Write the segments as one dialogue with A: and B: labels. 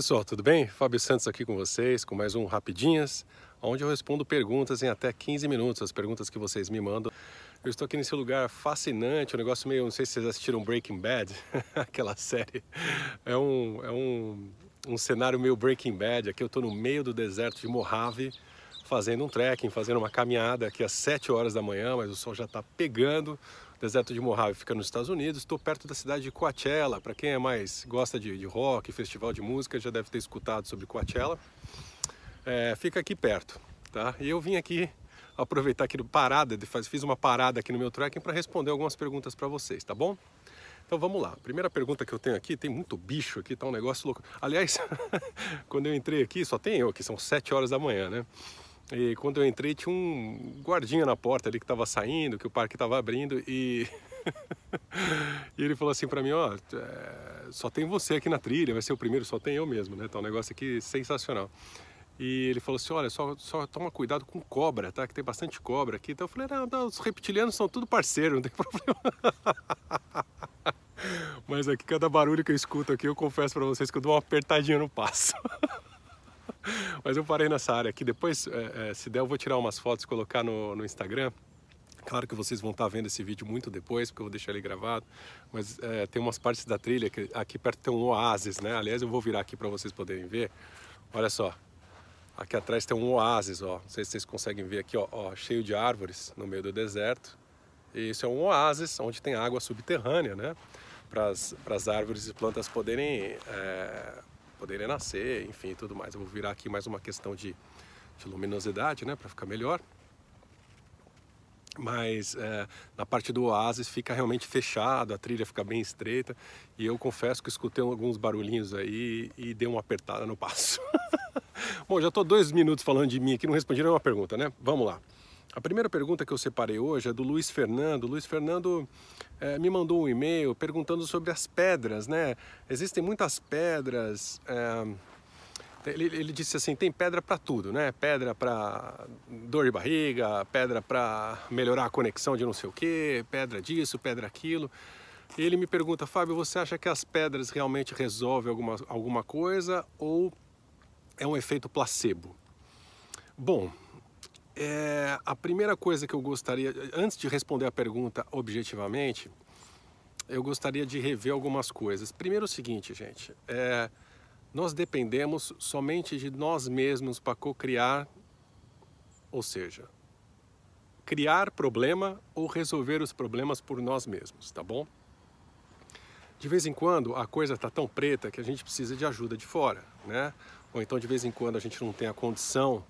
A: Pessoal, tudo bem? Fábio Santos aqui com vocês, com mais um Rapidinhas, onde eu respondo perguntas em até 15 minutos, as perguntas que vocês me mandam. Eu estou aqui nesse lugar fascinante, um negócio meio, não sei se vocês assistiram Breaking Bad, aquela série. É um, é um, um cenário meio Breaking Bad, aqui eu estou no meio do deserto de Mojave, fazendo um trekking, fazendo uma caminhada aqui às 7 horas da manhã, mas o sol já está pegando. Deserto de Mojave fica nos Estados Unidos. Estou perto da cidade de Coachella. Para quem é mais gosta de, de, rock, festival de música, já deve ter escutado sobre Coachella. É, fica aqui perto, tá? E eu vim aqui aproveitar aqui parada, fiz uma parada aqui no meu trekking para responder algumas perguntas para vocês, tá bom? Então vamos lá. Primeira pergunta que eu tenho aqui, tem muito bicho aqui, tá um negócio louco. Aliás, quando eu entrei aqui, só tem eu aqui, são 7 horas da manhã, né? E quando eu entrei tinha um guardinha na porta ali que estava saindo, que o parque estava abrindo e... e ele falou assim para mim, ó, é, só tem você aqui na trilha, vai ser o primeiro, só tem eu mesmo, né? Tá um negócio aqui sensacional. E ele falou assim, olha, só, só toma cuidado com cobra, tá? Que tem bastante cobra aqui. Então eu falei, não, não os reptilianos são tudo parceiro, não tem problema. Mas aqui, cada barulho que eu escuto aqui, eu confesso para vocês que eu dou uma apertadinha no passo. Mas eu parei nessa área aqui. Depois, é, é, se der, eu vou tirar umas fotos e colocar no, no Instagram. Claro que vocês vão estar vendo esse vídeo muito depois, porque eu vou deixar ele gravado. Mas é, tem umas partes da trilha que aqui perto tem um oásis, né? Aliás, eu vou virar aqui para vocês poderem ver. Olha só, aqui atrás tem um oásis, ó. Não sei se vocês conseguem ver aqui, ó, ó cheio de árvores no meio do deserto. E isso é um oásis onde tem água subterrânea, né? Para as árvores e plantas poderem é, poderem nascer, enfim, tudo mais. Eu vou virar aqui mais uma questão de, de luminosidade, né, para ficar melhor. Mas é, na parte do oásis fica realmente fechado, a trilha fica bem estreita e eu confesso que escutei alguns barulhinhos aí e dei uma apertada no passo. Bom, já estou dois minutos falando de mim aqui, não respondi nenhuma pergunta, né? Vamos lá. A primeira pergunta que eu separei hoje é do Luiz Fernando. O Luiz Fernando é, me mandou um e-mail perguntando sobre as pedras, né? Existem muitas pedras. É, ele, ele, disse assim: tem pedra para tudo, né? Pedra para dor de barriga, pedra para melhorar a conexão de não sei o que, pedra disso, pedra aquilo. E ele me pergunta, Fábio, você acha que as pedras realmente resolvem alguma, alguma coisa ou é um efeito placebo? Bom, é, a primeira coisa que eu gostaria, antes de responder a pergunta objetivamente, eu gostaria de rever algumas coisas. Primeiro, o seguinte, gente, é, nós dependemos somente de nós mesmos para co-criar, ou seja, criar problema ou resolver os problemas por nós mesmos, tá bom? De vez em quando a coisa está tão preta que a gente precisa de ajuda de fora, né? Ou então de vez em quando a gente não tem a condição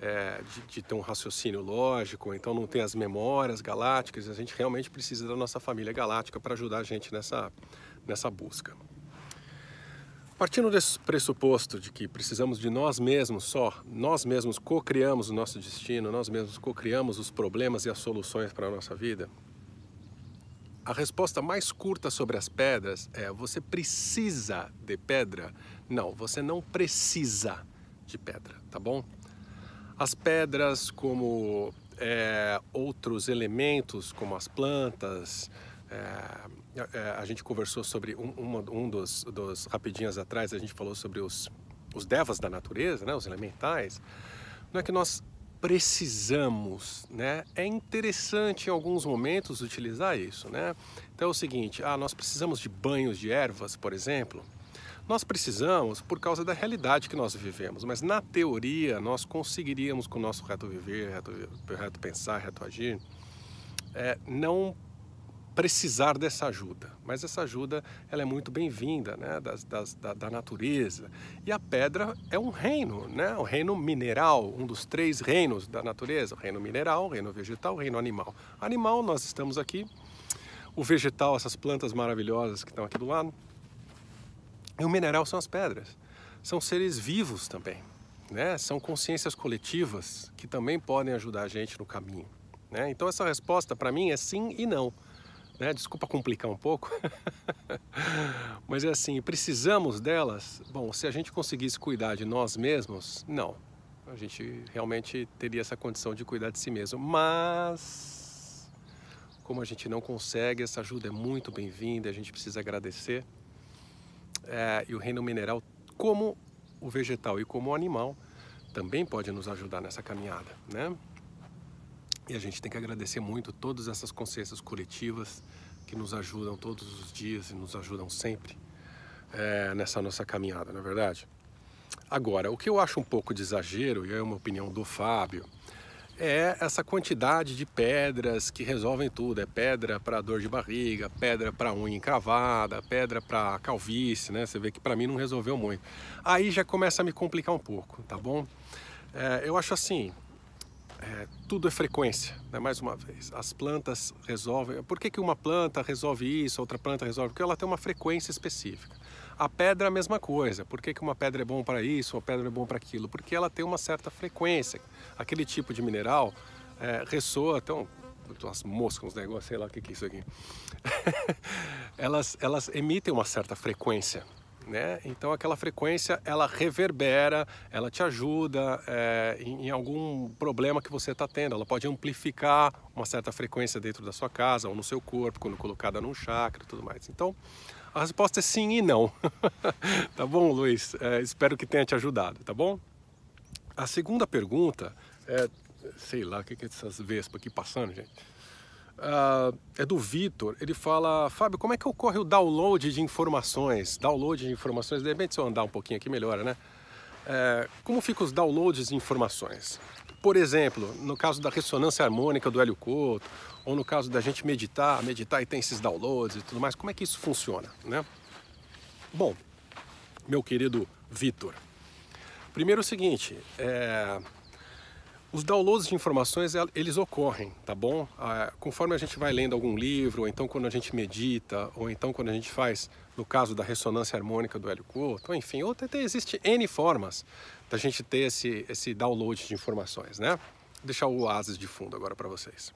A: é, de, de, ter um raciocínio lógico, então não tem as memórias galácticas, a gente realmente precisa da nossa família galáctica para ajudar a gente nessa, nessa busca. Partindo desse pressuposto de que precisamos de nós mesmos só, nós mesmos co-criamos o nosso destino, nós mesmos co-criamos os problemas e as soluções para a nossa vida, a resposta mais curta sobre as pedras é: você precisa de pedra? Não, você não precisa de pedra, tá bom? As pedras, como é, outros elementos, como as plantas, é, é, a gente conversou sobre um, um, um dos, dos, rapidinhos atrás, a gente falou sobre os, os devas da natureza, né, os elementais. Não é que nós precisamos, né? É interessante em alguns momentos utilizar isso, né? Então é o seguinte, ah, nós precisamos de banhos de ervas, por exemplo. Nós precisamos por causa da realidade que nós vivemos, mas na teoria nós conseguiríamos com o nosso reto viver, reto, reto pensar, reto agir, é, não precisar dessa ajuda. Mas essa ajuda ela é muito bem-vinda né, das, da, da, natureza. E a pedra é um reino, né, o reino mineral, um dos três reinos da natureza: o reino mineral, o reino vegetal, o reino animal. Animal, nós estamos aqui. O vegetal, essas plantas maravilhosas que estão aqui do lado. E o mineral são as pedras. São seres vivos também, né? São consciências coletivas que também podem ajudar a gente no caminho. Né? Então essa resposta para mim é sim e não. Né? Desculpa complicar um pouco, mas é assim, precisamos delas? Bom, se a gente conseguisse cuidar de nós mesmos, não. A gente realmente teria essa condição de cuidar de si mesmo. Mas, como a gente não consegue, essa ajuda é muito bem-vinda, a gente precisa agradecer é, e o reino mineral como o vegetal e como o animal também pode nos ajudar nessa caminhada, né? E a gente tem que agradecer muito todas essas consciências coletivas que nos ajudam todos os dias e nos ajudam sempre é, nessa nossa caminhada, não é verdade? Agora, o que eu acho um pouco de exagero, e é uma opinião do Fábio, é essa quantidade de pedras que resolvem tudo. É pedra para dor de barriga, pedra para unha encravada, pedra para calvície, né? Você vê que para mim não resolveu muito. Aí já começa a me complicar um pouco, tá bom? É, eu acho assim, é, tudo é frequência, né? mais uma vez. As plantas resolvem. Por que, que uma planta resolve isso, outra planta resolve? Porque ela tem uma frequência específica. A pedra é a mesma coisa. Por que, que uma pedra é bom para isso, uma pedra é bom para aquilo? Porque ela tem uma certa frequência. Aquele tipo de mineral é, ressoa, então, umas moscas, uns negócios, sei lá o que, que é isso aqui. elas, elas emitem uma certa frequência. Né? Então aquela frequência ela reverbera, ela te ajuda é, em, em, algum problema que você está tendo. Ela pode amplificar uma certa frequência dentro da sua casa ou no seu corpo quando colocada num chakra e tudo mais. Então a resposta é sim e não. tá bom, Luiz? É, espero que tenha te ajudado, tá bom? A segunda pergunta é, sei lá, o que é essas vespas aqui passando, gente? Uh, é do Vitor. Ele fala, Fábio, como é que ocorre o download de informações? Download de informações, de repente se eu andar um pouquinho aqui melhora, né? É, como ficam os downloads de informações? Por exemplo, no caso da ressonância harmônica do Hélio Couto, ou no caso da gente meditar, meditar e tem esses downloads e tudo mais, como é que isso funciona, né? Bom, meu querido Vitor, primeiro é o seguinte, é, os downloads de informações, eles ocorrem, tá bom? Ah, conforme a gente vai lendo algum livro, ou então quando a gente medita, ou então quando a gente faz, no caso da ressonância harmônica do Hélio Couto, enfim, ou até existe N formas da gente ter esse, esse download de informações, né? Vou deixar o oásis de fundo agora para vocês.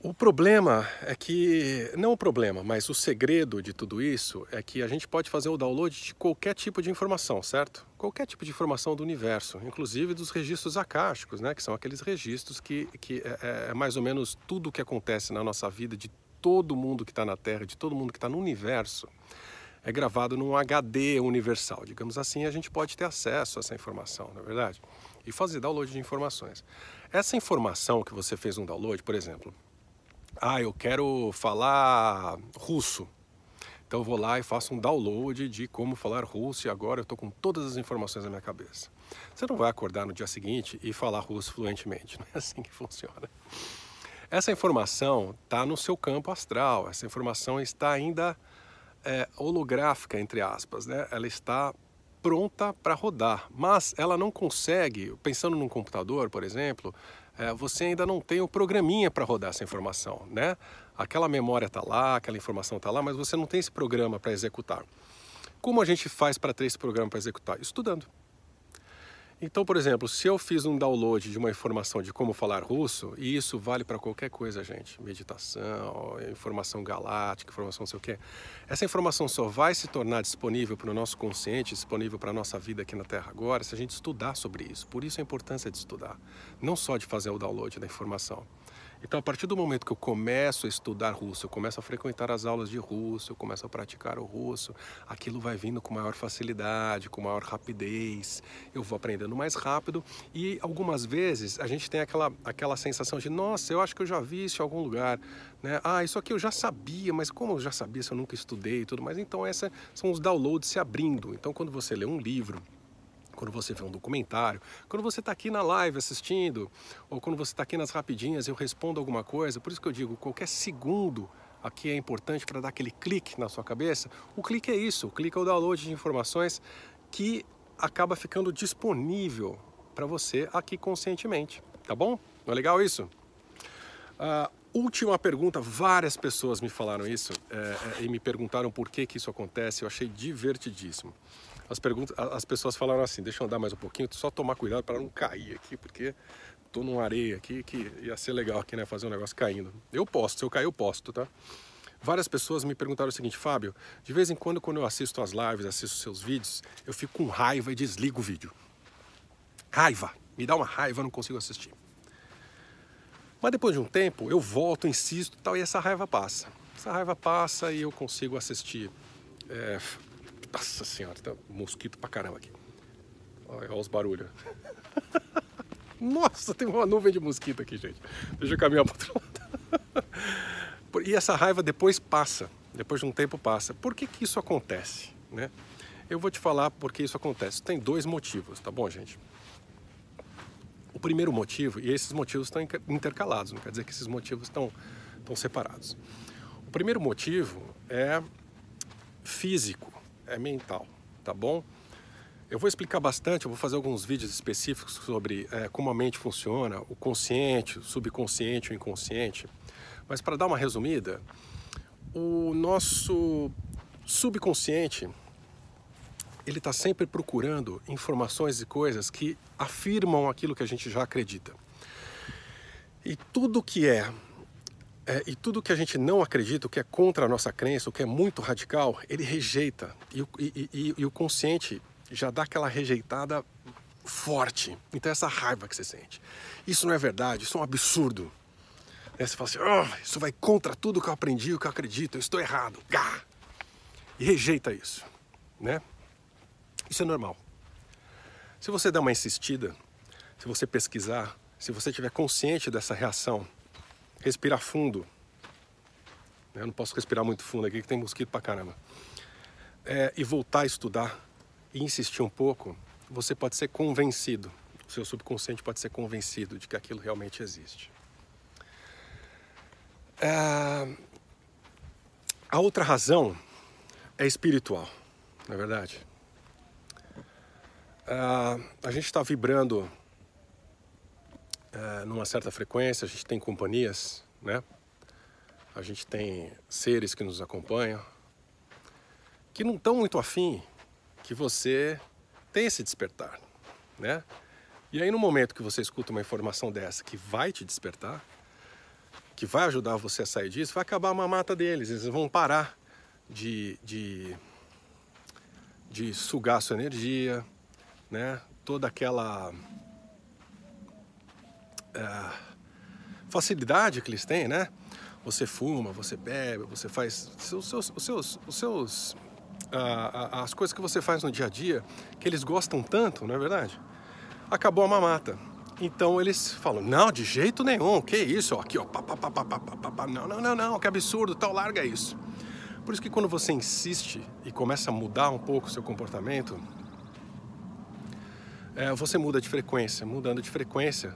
A: O problema é que, não o problema, mas o segredo de tudo isso é que a gente pode fazer o download de qualquer tipo de informação, certo? Qualquer tipo de informação do universo, inclusive dos registros acásticos, né? Que são aqueles registros que, que é, é, é mais ou menos tudo o que acontece na nossa vida, de todo mundo que está na Terra, de todo mundo que está no universo, é gravado num HD universal. Digamos assim, a gente pode ter acesso a essa informação, não é verdade? E fazer download de informações. Essa informação que você fez um download, por exemplo, ah, eu quero falar russo. Então eu vou lá e faço um download de como falar russo e agora eu estou com todas as informações na minha cabeça. Você não vai acordar no dia seguinte e falar russo fluentemente, não é assim que funciona. Essa informação está no seu campo astral, essa informação está ainda é, holográfica, entre aspas, né? ela está pronta para rodar, mas ela não consegue, pensando num computador, por exemplo, é, você ainda não tem o programinha para rodar essa informação, né? Aquela memória está lá, aquela informação está lá, mas você não tem esse programa para executar. Como a gente faz para ter esse programa para executar? Estudando. Então, por exemplo, se eu fiz um download de uma informação de como falar russo, e isso vale para qualquer coisa, gente, meditação, informação galáctica, informação não sei o quê, essa informação só vai se tornar disponível para o nosso consciente, disponível para a nossa vida aqui na Terra agora, se a gente estudar sobre isso. Por isso a importância de estudar, não só de fazer o download da informação. Então, a partir do momento que eu começo a estudar russo, eu começo a frequentar as aulas de russo, eu começo a praticar o russo, aquilo vai vindo com maior facilidade, com maior rapidez, eu vou aprendendo mais rápido e algumas vezes a gente tem aquela, aquela sensação de, nossa, eu acho que eu já vi isso em algum lugar, né? Ah, isso aqui eu já sabia, mas como eu já sabia se eu nunca estudei e tudo mais? Então, esses são os downloads se abrindo. Então, quando você lê um livro, quando você vê um documentário, quando você está aqui na live assistindo, ou quando você está aqui nas rapidinhas eu respondo alguma coisa. Por isso que eu digo, qualquer segundo aqui é importante para dar aquele clique na sua cabeça. O clique é isso, o clique é o download de informações que acaba ficando disponível para você aqui conscientemente, tá bom? Não é legal isso? Uh, última pergunta, várias pessoas me falaram isso é, é, e me perguntaram por que, que isso acontece, eu achei divertidíssimo as, perguntas, as pessoas falaram assim, deixa eu andar mais um pouquinho, só tomar cuidado para não cair aqui, porque tô numa areia aqui que ia ser legal aqui, né, fazer um negócio caindo. Eu posto, se eu cair eu posto, tá? Várias pessoas me perguntaram o seguinte, Fábio, de vez em quando quando eu assisto as lives, assisto seus vídeos, eu fico com raiva e desligo o vídeo. Raiva, me dá uma raiva, não consigo assistir. Mas depois de um tempo, eu volto, insisto tal, e essa raiva passa. Essa raiva passa e eu consigo assistir é, Nossa senhora, tá mosquito pra caramba aqui. Olha, olha os barulhos. Nossa, tem uma nuvem de mosquito aqui, gente. Deixa eu caminhar para outro lado. E essa raiva depois passa, depois de um tempo passa. Por que, que isso acontece? Né? Eu vou te falar por que isso acontece. Tem dois motivos, tá bom, gente? O primeiro motivo, e esses motivos estão intercalados, não quer dizer que esses motivos estão, estão separados. O primeiro motivo é físico, é mental, tá bom? Eu vou explicar bastante, eu vou fazer alguns vídeos específicos sobre é, como a mente funciona, o consciente, o subconsciente, o inconsciente. Mas para dar uma resumida, o nosso subconsciente ele está sempre procurando informações e coisas que afirmam aquilo que a gente já acredita. E tudo que é, é, e tudo que a gente não acredita, o que é contra a nossa crença, o que é muito radical, ele rejeita. E, e, e, e o consciente já dá aquela rejeitada forte. Então, essa raiva que você sente. Isso não é verdade, isso é um absurdo. Aí você fala assim: oh, isso vai contra tudo que eu aprendi, o que eu acredito, eu estou errado. Gá! E rejeita isso, né? Isso é normal. Se você der uma insistida, se você pesquisar, se você tiver consciente dessa reação, respirar fundo. Eu não posso respirar muito fundo aqui, que tem mosquito pra caramba. É, e voltar a estudar, e insistir um pouco, você pode ser convencido, o seu subconsciente pode ser convencido de que aquilo realmente existe. É... A outra razão é espiritual, não é verdade? É... A gente está vibrando é, numa certa frequência, a gente tem companhias, né? A gente tem seres que nos acompanham, que não estão muito afim que você tem esse despertar, né? E aí no momento que você escuta uma informação dessa que vai te despertar, que vai ajudar você a sair disso, vai acabar a mamata deles, eles vão parar de, de, de sugar sua energia, né? Toda aquela é, facilidade que eles têm, né? Você fuma, você bebe, você faz os seus, os seus, os seus as coisas que você faz no dia a dia, que eles gostam tanto, não é verdade? Acabou a mamata. Então eles falam, não, de jeito nenhum, que isso, aqui ó, pá, pá, pá, pá, pá, pá, pá, não, não, não, não, que absurdo, tal, larga isso. Por isso que quando você insiste e começa a mudar um pouco o seu comportamento, é, você muda de frequência, mudando de frequência,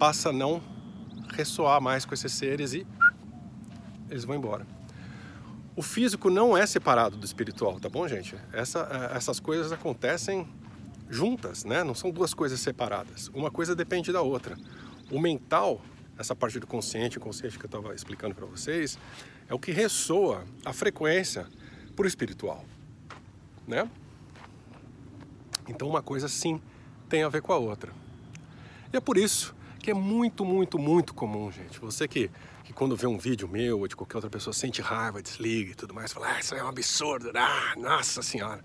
A: passa a não ressoar mais com esses seres e eles vão embora. O físico não é separado do espiritual, tá bom, gente? Essa, é, essas coisas acontecem juntas, né? Não são duas coisas separadas. Uma coisa depende da outra. O mental, essa parte do consciente, o consciente que eu estava explicando para vocês, é o que ressoa a frequência para o espiritual, né? Então uma coisa sim tem a ver com a outra. E é por isso que é muito, muito, muito comum, gente. Você que que quando vê um vídeo meu ou de qualquer outra pessoa sente raiva, desliga e tudo mais, fala, ah, isso é um absurdo, ah, nossa senhora.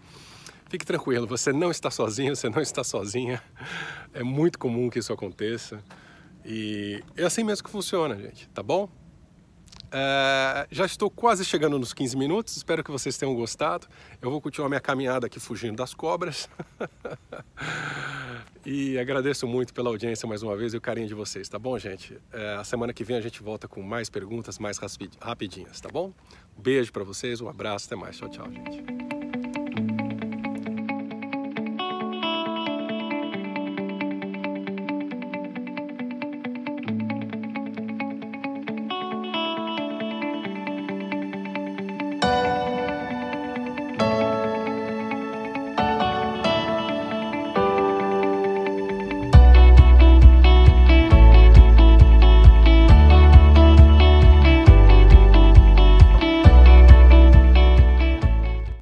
A: Fique tranquilo, você não está sozinho, você não está sozinha. É muito comum que isso aconteça. E é assim mesmo que funciona, gente, tá bom? É, já estou quase chegando nos 15 minutos, espero que vocês tenham gostado. Eu vou continuar minha caminhada aqui fugindo das cobras. e agradeço muito pela audiência mais uma vez e o carinho de vocês, tá bom, gente? É, a semana que vem a gente volta com mais perguntas mais rapidinhas, tá bom? Beijo para vocês, um abraço, até mais. Tchau, tchau, gente.